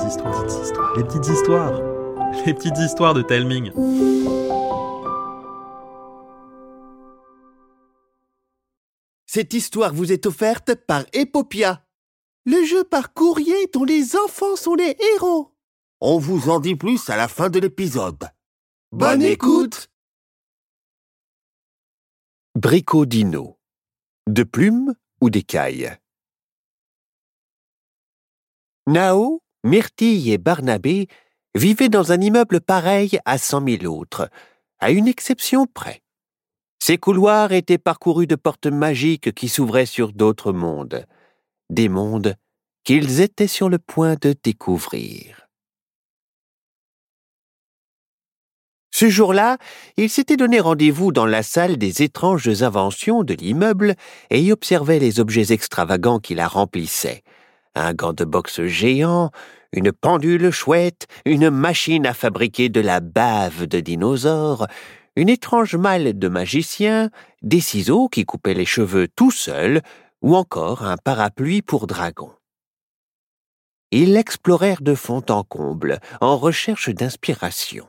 petites histoires, les petites histoires, les petites histoires de Telming. Cette histoire vous est offerte par Epopia, le jeu par courrier dont les enfants sont les héros. On vous en dit plus à la fin de l'épisode. Bonne écoute Bricodino. De plumes ou d'écailles? Nao, Myrtille et Barnabé vivaient dans un immeuble pareil à cent mille autres, à une exception près. Ces couloirs étaient parcourus de portes magiques qui s'ouvraient sur d'autres mondes, des mondes qu'ils étaient sur le point de découvrir. Ce jour-là, ils s'étaient donné rendez-vous dans la salle des étranges inventions de l'immeuble et y observaient les objets extravagants qui la remplissaient. Un gant de boxe géant, une pendule chouette, une machine à fabriquer de la bave de dinosaures, une étrange malle de magicien, des ciseaux qui coupaient les cheveux tout seuls, ou encore un parapluie pour dragon. Ils l'explorèrent de fond en comble, en recherche d'inspiration.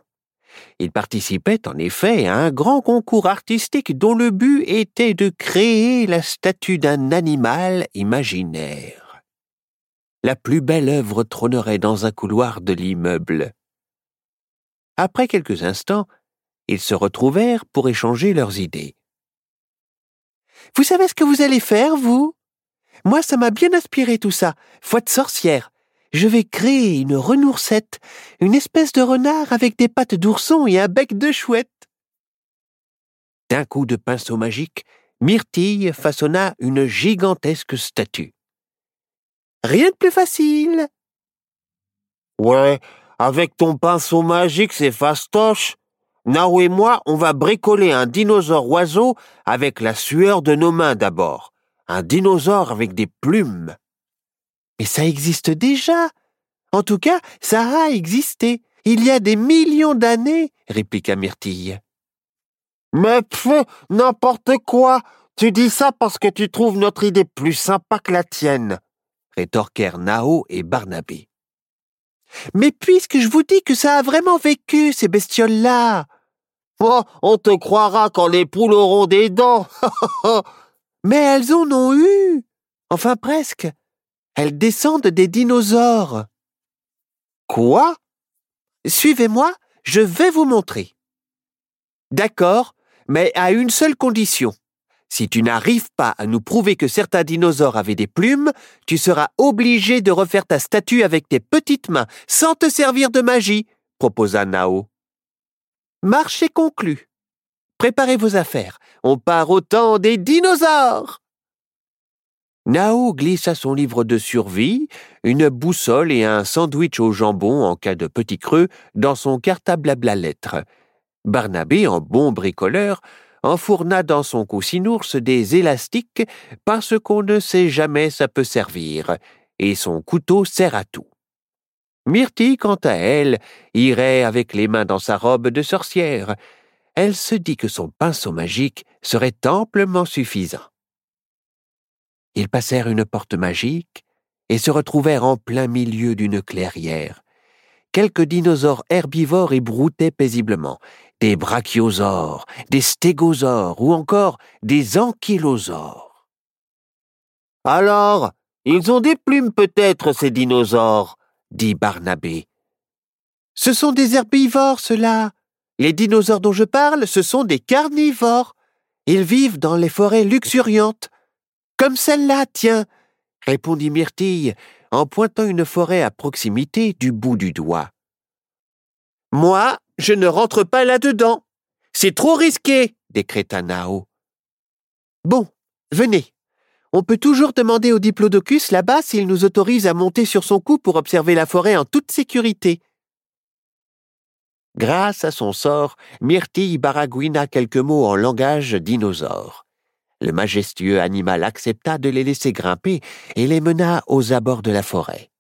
Ils participaient en effet à un grand concours artistique dont le but était de créer la statue d'un animal imaginaire. La plus belle œuvre trônerait dans un couloir de l'immeuble. Après quelques instants, ils se retrouvèrent pour échanger leurs idées. Vous savez ce que vous allez faire, vous? Moi, ça m'a bien inspiré tout ça. Foi de sorcière. Je vais créer une renoursette, une espèce de renard avec des pattes d'ourson et un bec de chouette. D'un coup de pinceau magique, Myrtille façonna une gigantesque statue. Rien de plus facile. Ouais, avec ton pinceau magique, c'est fastoche. Nao et moi, on va bricoler un dinosaure oiseau avec la sueur de nos mains d'abord. Un dinosaure avec des plumes. Mais ça existe déjà. En tout cas, ça a existé. Il y a des millions d'années, répliqua Myrtille. Mais pfff, n'importe quoi. Tu dis ça parce que tu trouves notre idée plus sympa que la tienne, rétorquèrent Nao et Barnabé. Mais puisque je vous dis que ça a vraiment vécu, ces bestioles-là. Oh, on te croira quand les poules auront des dents. Mais elles en ont eu. Enfin presque. Elles descendent des dinosaures. Quoi? Suivez-moi, je vais vous montrer. D'accord, mais à une seule condition. Si tu n'arrives pas à nous prouver que certains dinosaures avaient des plumes, tu seras obligé de refaire ta statue avec tes petites mains, sans te servir de magie, proposa Nao. Marché conclu. Préparez vos affaires. On part au temps des dinosaures. Nao glissa son livre de survie, une boussole et un sandwich au jambon en cas de petit creux dans son cartable à lettres. Barnabé, en bon bricoleur, enfourna dans son coussinours des élastiques parce qu'on ne sait jamais ça peut servir, et son couteau sert à tout. Myrtille, quant à elle, irait avec les mains dans sa robe de sorcière. Elle se dit que son pinceau magique serait amplement suffisant. Ils passèrent une porte magique et se retrouvèrent en plein milieu d'une clairière. Quelques dinosaures herbivores y broutaient paisiblement, des brachiosaures, des stégosaures ou encore des ankylosaures. Alors, ils ont des plumes peut-être, ces dinosaures, dit Barnabé. Ce sont des herbivores, ceux-là. Les dinosaures dont je parle, ce sont des carnivores. Ils vivent dans les forêts luxuriantes. Comme celle-là, tiens, répondit Myrtille en pointant une forêt à proximité du bout du doigt. Moi, je ne rentre pas là-dedans. C'est trop risqué, décréta Nao. Bon, venez. On peut toujours demander au diplodocus là-bas s'il nous autorise à monter sur son cou pour observer la forêt en toute sécurité. Grâce à son sort, Myrtille baragouina quelques mots en langage dinosaure. Le majestueux animal accepta de les laisser grimper et les mena aux abords de la forêt.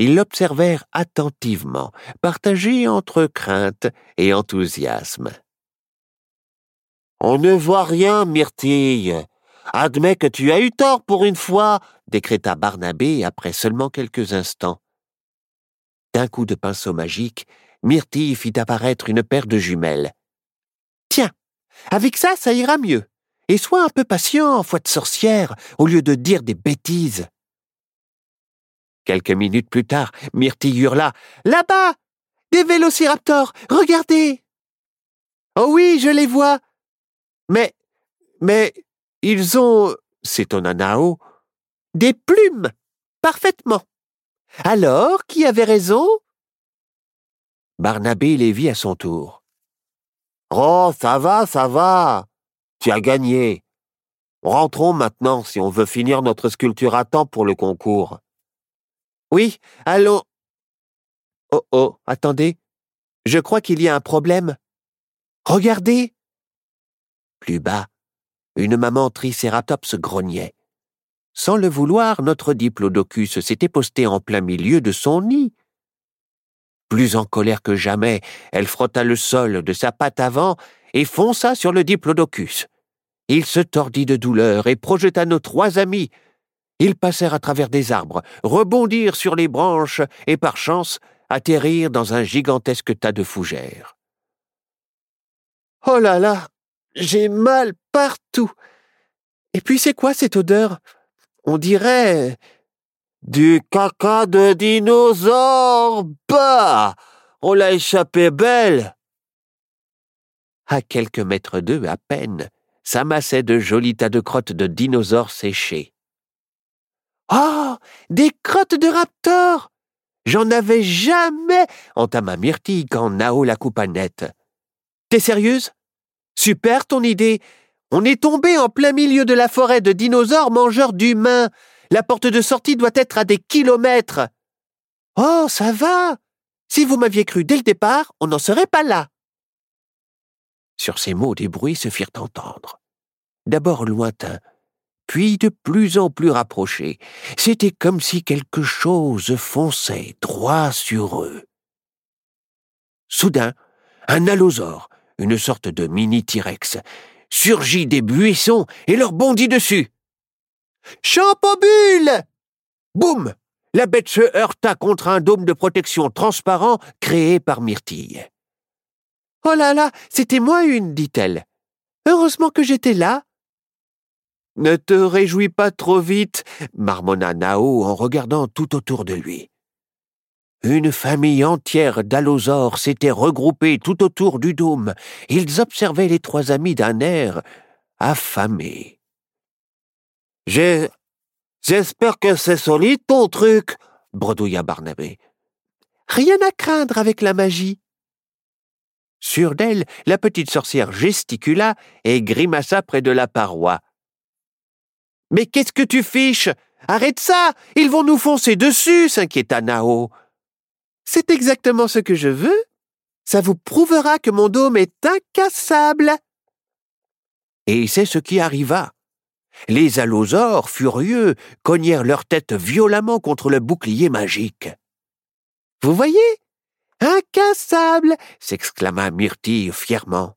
Ils l'observèrent attentivement, partagés entre crainte et enthousiasme. On ne voit rien, Myrtille. Admets que tu as eu tort pour une fois, décréta Barnabé après seulement quelques instants. D'un coup de pinceau magique, Myrtille fit apparaître une paire de jumelles. Tiens, avec ça, ça ira mieux. Et sois un peu patient, foi de sorcière, au lieu de dire des bêtises. Quelques minutes plus tard, Myrtille hurla Là-bas Des vélociraptors Regardez Oh oui, je les vois Mais. Mais. Ils ont. s'étonna Nao. Des plumes Parfaitement Alors, qui avait raison? Barnabé les vit à son tour. Oh, ça va, ça va. Tu as gagné. Rentrons maintenant si on veut finir notre sculpture à temps pour le concours. Oui, allons. Oh oh, attendez. Je crois qu'il y a un problème. Regardez. Plus bas, une maman tricératops grognait. Sans le vouloir, notre diplodocus s'était posté en plein milieu de son nid. Plus en colère que jamais, elle frotta le sol de sa patte avant et fonça sur le diplodocus. Il se tordit de douleur et projeta nos trois amis, ils passèrent à travers des arbres, rebondirent sur les branches et, par chance, atterrirent dans un gigantesque tas de fougères. Oh là là, j'ai mal partout. Et puis c'est quoi cette odeur? On dirait du caca de dinosaure. Bah On l'a échappé belle. À quelques mètres d'eux à peine, s'amassaient de jolis tas de crottes de dinosaures séchés. Oh Des crottes de raptor J'en avais jamais entama Myrtille quand Nao la coupa net. T'es sérieuse? Super ton idée On est tombé en plein milieu de la forêt de dinosaures mangeurs d'humains. La porte de sortie doit être à des kilomètres. Oh, ça va Si vous m'aviez cru dès le départ, on n'en serait pas là. Sur ces mots, des bruits se firent entendre. D'abord lointains, puis de plus en plus rapprochés. C'était comme si quelque chose fonçait droit sur eux. Soudain, un allosaure, une sorte de mini-T-Rex, surgit des buissons et leur bondit dessus. Champobule Boum La bête se heurta contre un dôme de protection transparent créé par Myrtille. Oh là là, c'était moi une, dit-elle. Heureusement que j'étais là. Ne te réjouis pas trop vite, marmonna Nao en regardant tout autour de lui. Une famille entière d'allosaures s'était regroupée tout autour du dôme. Ils observaient les trois amis d'un air affamé. J'espère que c'est solide ton truc, bredouilla Barnabé. Rien à craindre avec la magie. Sur d'elle, la petite sorcière gesticula et grimaça près de la paroi. Mais qu'est-ce que tu fiches? Arrête ça Ils vont nous foncer dessus s'inquiéta Nao. C'est exactement ce que je veux. Ça vous prouvera que mon dôme est incassable. Et c'est ce qui arriva. Les allosaures, furieux, cognèrent leur tête violemment contre le bouclier magique. Vous voyez? Incassable s'exclama Myrtille fièrement.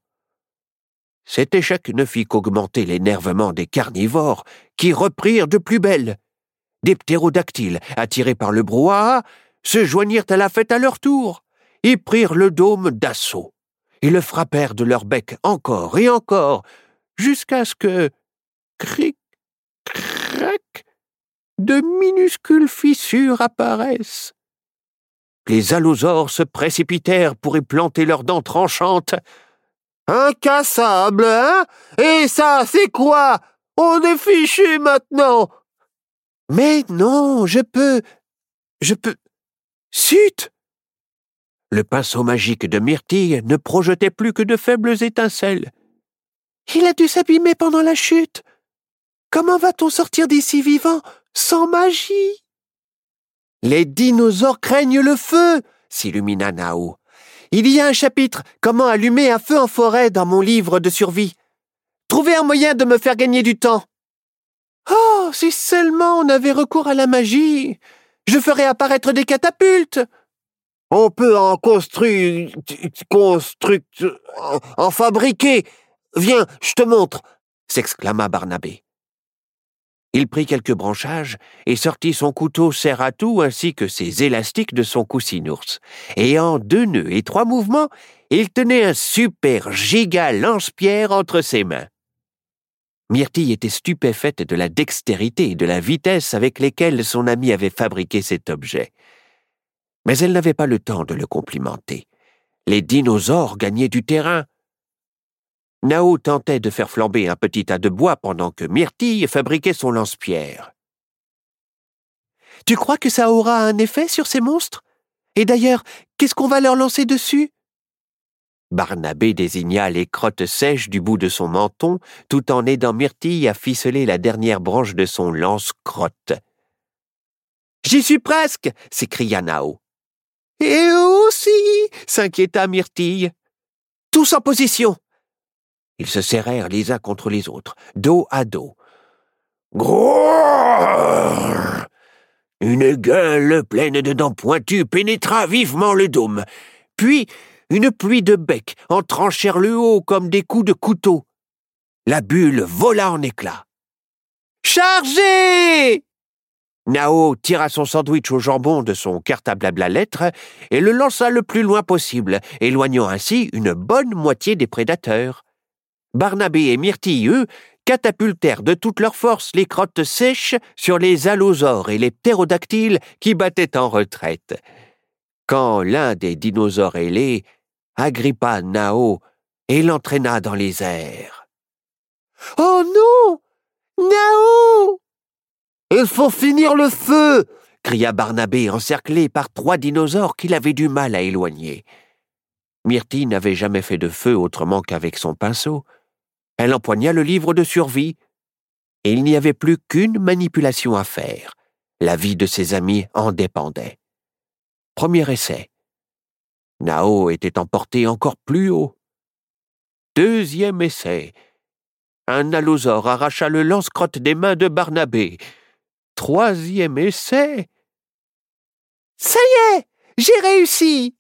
Cet échec ne fit qu'augmenter l'énervement des carnivores, qui reprirent de plus belle. Des ptérodactyles, attirés par le brouhaha, se joignirent à la fête à leur tour, et prirent le dôme d'assaut. Ils le frappèrent de leur bec encore et encore, jusqu'à ce que, cric, crac, de minuscules fissures apparaissent. Les allosaures se précipitèrent pour y planter leurs dents tranchantes, Incassable, hein? Et ça, c'est quoi? On est fichu maintenant Mais non, je peux. Je peux. Sut Le pinceau magique de Myrtille ne projetait plus que de faibles étincelles. Il a dû s'abîmer pendant la chute. Comment va-t-on sortir d'ici vivant sans magie? Les dinosaures craignent le feu, s'illumina Nao. Il y a un chapitre Comment allumer un feu en forêt dans mon livre de survie. Trouvez un moyen de me faire gagner du temps. Oh, si seulement on avait recours à la magie. Je ferais apparaître des catapultes. On peut en construire, construire, en fabriquer. Viens, je te montre, s'exclama Barnabé. Il prit quelques branchages et sortit son couteau serre à tout ainsi que ses élastiques de son coussinours. Et en deux nœuds et trois mouvements, il tenait un super giga lance-pierre entre ses mains. Myrtille était stupéfaite de la dextérité et de la vitesse avec lesquelles son ami avait fabriqué cet objet. Mais elle n'avait pas le temps de le complimenter. Les dinosaures gagnaient du terrain. Nao tentait de faire flamber un petit tas de bois pendant que Myrtille fabriquait son lance-pierre. Tu crois que ça aura un effet sur ces monstres? Et d'ailleurs, qu'est-ce qu'on va leur lancer dessus? Barnabé désigna les crottes sèches du bout de son menton, tout en aidant Myrtille à ficeler la dernière branche de son lance-crotte. J'y suis presque s'écria Nao. Et aussi s'inquiéta Myrtille. Tous en position ils se serrèrent les uns contre les autres, dos à dos. Grrrr Une gueule pleine de dents pointues pénétra vivement le dôme. Puis une pluie de becs en tranchèrent le haut comme des coups de couteau. La bulle vola en éclats. Chargez Nao tira son sandwich au jambon de son cartable à lettres et le lança le plus loin possible, éloignant ainsi une bonne moitié des prédateurs. Barnabé et Myrtille, eux, catapultèrent de toute leur force les crottes sèches sur les allosaures et les ptérodactyles qui battaient en retraite. Quand l'un des dinosaures ailés agrippa Nao et l'entraîna dans les airs. Oh non Nao Il faut finir le feu cria Barnabé, encerclé par trois dinosaures qu'il avait du mal à éloigner. Myrtille n'avait jamais fait de feu autrement qu'avec son pinceau. Elle empoigna le livre de survie, et il n'y avait plus qu'une manipulation à faire. La vie de ses amis en dépendait. Premier essai. Nao était emporté encore plus haut. Deuxième essai. Un allosaure arracha le lance-crotte des mains de Barnabé. Troisième essai. Ça y est, j'ai réussi.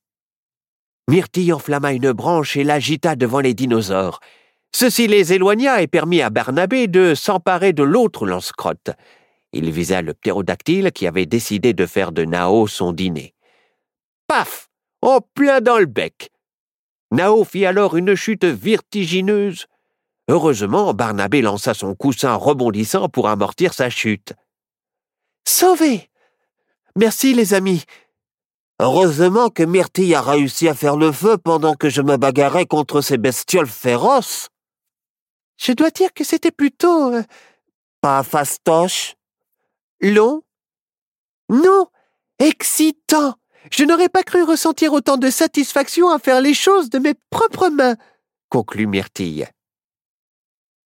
Myrtille enflamma une branche et l'agita devant les dinosaures. Ceci les éloigna et permit à Barnabé de s'emparer de l'autre lance-crotte. Il visa le ptérodactyle qui avait décidé de faire de Nao son dîner. Paf En plein dans le bec Nao fit alors une chute vertigineuse. Heureusement, Barnabé lança son coussin rebondissant pour amortir sa chute. Sauvé Merci, les amis. Heureusement que Myrtille a réussi à faire le feu pendant que je me bagarrais contre ces bestioles féroces. Je dois dire que c'était plutôt... Euh, pas fastoche. Long. Non. Excitant. Je n'aurais pas cru ressentir autant de satisfaction à faire les choses de mes propres mains, conclut Myrtille.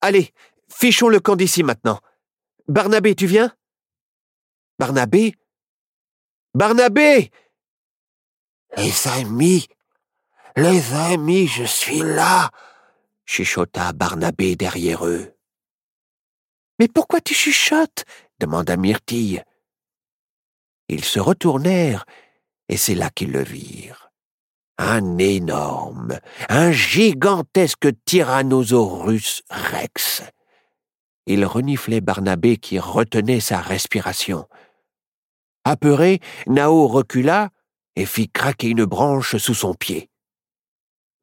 Allez, fichons le camp d'ici maintenant. Barnabé, tu viens? Barnabé? Barnabé! Les amis. Les amis, je suis là chuchota Barnabé derrière eux. Mais pourquoi tu chuchotes? demanda Myrtille. Ils se retournèrent, et c'est là qu'ils le virent. Un énorme, un gigantesque tyrannosaurus rex. Il reniflait Barnabé qui retenait sa respiration. Apeuré, Nao recula et fit craquer une branche sous son pied.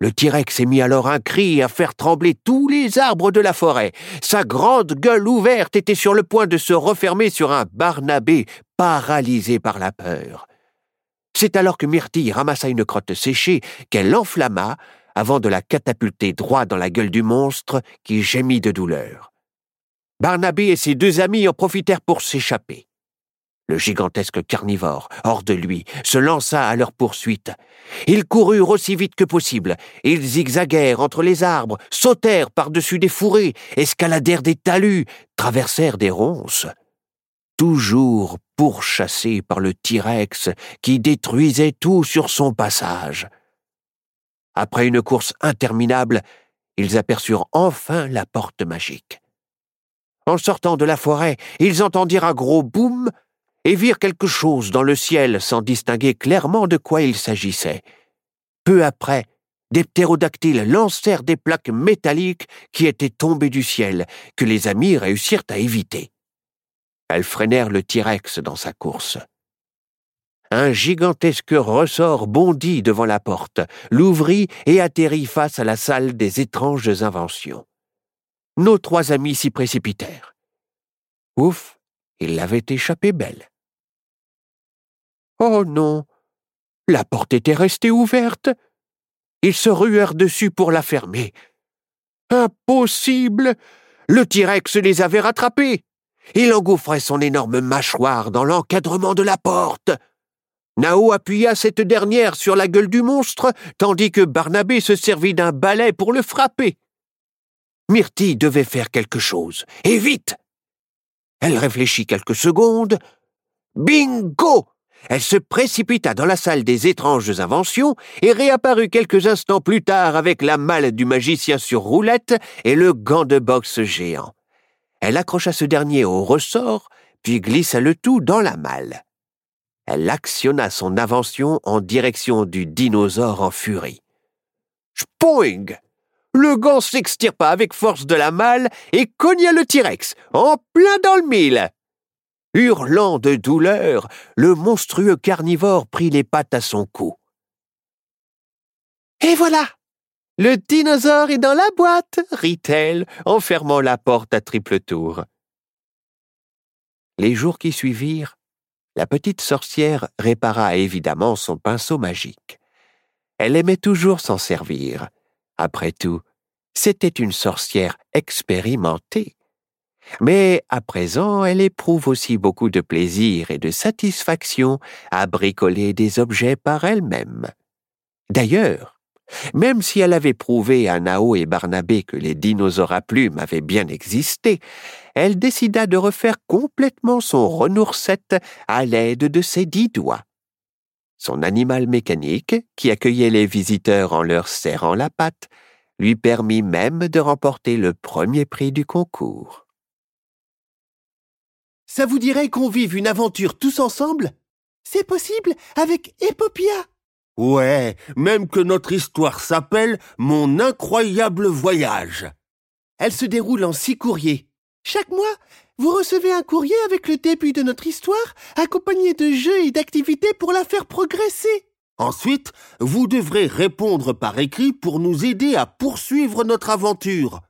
Le T-Rex émit alors un cri à faire trembler tous les arbres de la forêt. Sa grande gueule ouverte était sur le point de se refermer sur un Barnabé paralysé par la peur. C'est alors que Myrtille ramassa une crotte séchée qu'elle enflamma avant de la catapulter droit dans la gueule du monstre qui gémit de douleur. Barnabé et ses deux amis en profitèrent pour s'échapper. Le gigantesque carnivore, hors de lui, se lança à leur poursuite. Ils coururent aussi vite que possible. Ils zigzaguèrent entre les arbres, sautèrent par-dessus des fourrés, escaladèrent des talus, traversèrent des ronces. Toujours pourchassés par le T-Rex qui détruisait tout sur son passage. Après une course interminable, ils aperçurent enfin la porte magique. En sortant de la forêt, ils entendirent un gros boum et virent quelque chose dans le ciel sans distinguer clairement de quoi il s'agissait. Peu après, des ptérodactyles lancèrent des plaques métalliques qui étaient tombées du ciel, que les amis réussirent à éviter. Elles freinèrent le T-Rex dans sa course. Un gigantesque ressort bondit devant la porte, l'ouvrit et atterrit face à la salle des étranges inventions. Nos trois amis s'y précipitèrent. Ouf, il l'avait échappé belle. Oh non, la porte était restée ouverte. Ils se ruèrent dessus pour la fermer. Impossible. Le T-Rex les avait rattrapés. Il engouffrait son énorme mâchoire dans l'encadrement de la porte. Nao appuya cette dernière sur la gueule du monstre, tandis que Barnabé se servit d'un balai pour le frapper. Myrtille devait faire quelque chose, et vite. Elle réfléchit quelques secondes. Bingo Elle se précipita dans la salle des étranges inventions et réapparut quelques instants plus tard avec la malle du magicien sur roulette et le gant de boxe géant. Elle accrocha ce dernier au ressort, puis glissa le tout dans la malle. Elle actionna son invention en direction du dinosaure en furie. Spoing Le gant s'extirpa avec force de la malle et cogna le T-Rex, en plein dans le mille. Hurlant de douleur, le monstrueux carnivore prit les pattes à son cou. Et voilà Le dinosaure est dans la boîte rit-elle en fermant la porte à triple tour. Les jours qui suivirent, la petite sorcière répara évidemment son pinceau magique. Elle aimait toujours s'en servir. Après tout, c'était une sorcière expérimentée. Mais à présent, elle éprouve aussi beaucoup de plaisir et de satisfaction à bricoler des objets par elle-même. D'ailleurs, même si elle avait prouvé à Nao et Barnabé que les dinosaures à plumes avaient bien existé, elle décida de refaire complètement son renoursette à l'aide de ses dix doigts. Son animal mécanique, qui accueillait les visiteurs en leur serrant la patte, lui permit même de remporter le premier prix du concours. Ça vous dirait qu'on vive une aventure tous ensemble? C'est possible avec Epopia? Ouais, même que notre histoire s'appelle Mon incroyable voyage. Elle se déroule en six courriers. Chaque mois, vous recevez un courrier avec le début de notre histoire, accompagné de jeux et d'activités pour la faire progresser. Ensuite, vous devrez répondre par écrit pour nous aider à poursuivre notre aventure.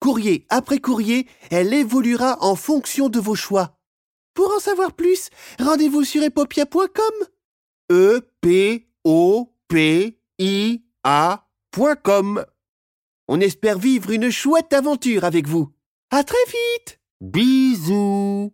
Courrier après courrier, elle évoluera en fonction de vos choix. Pour en savoir plus, rendez-vous sur epopia.com. E P O P I A.com. On espère vivre une chouette aventure avec vous. À très vite. Bisous.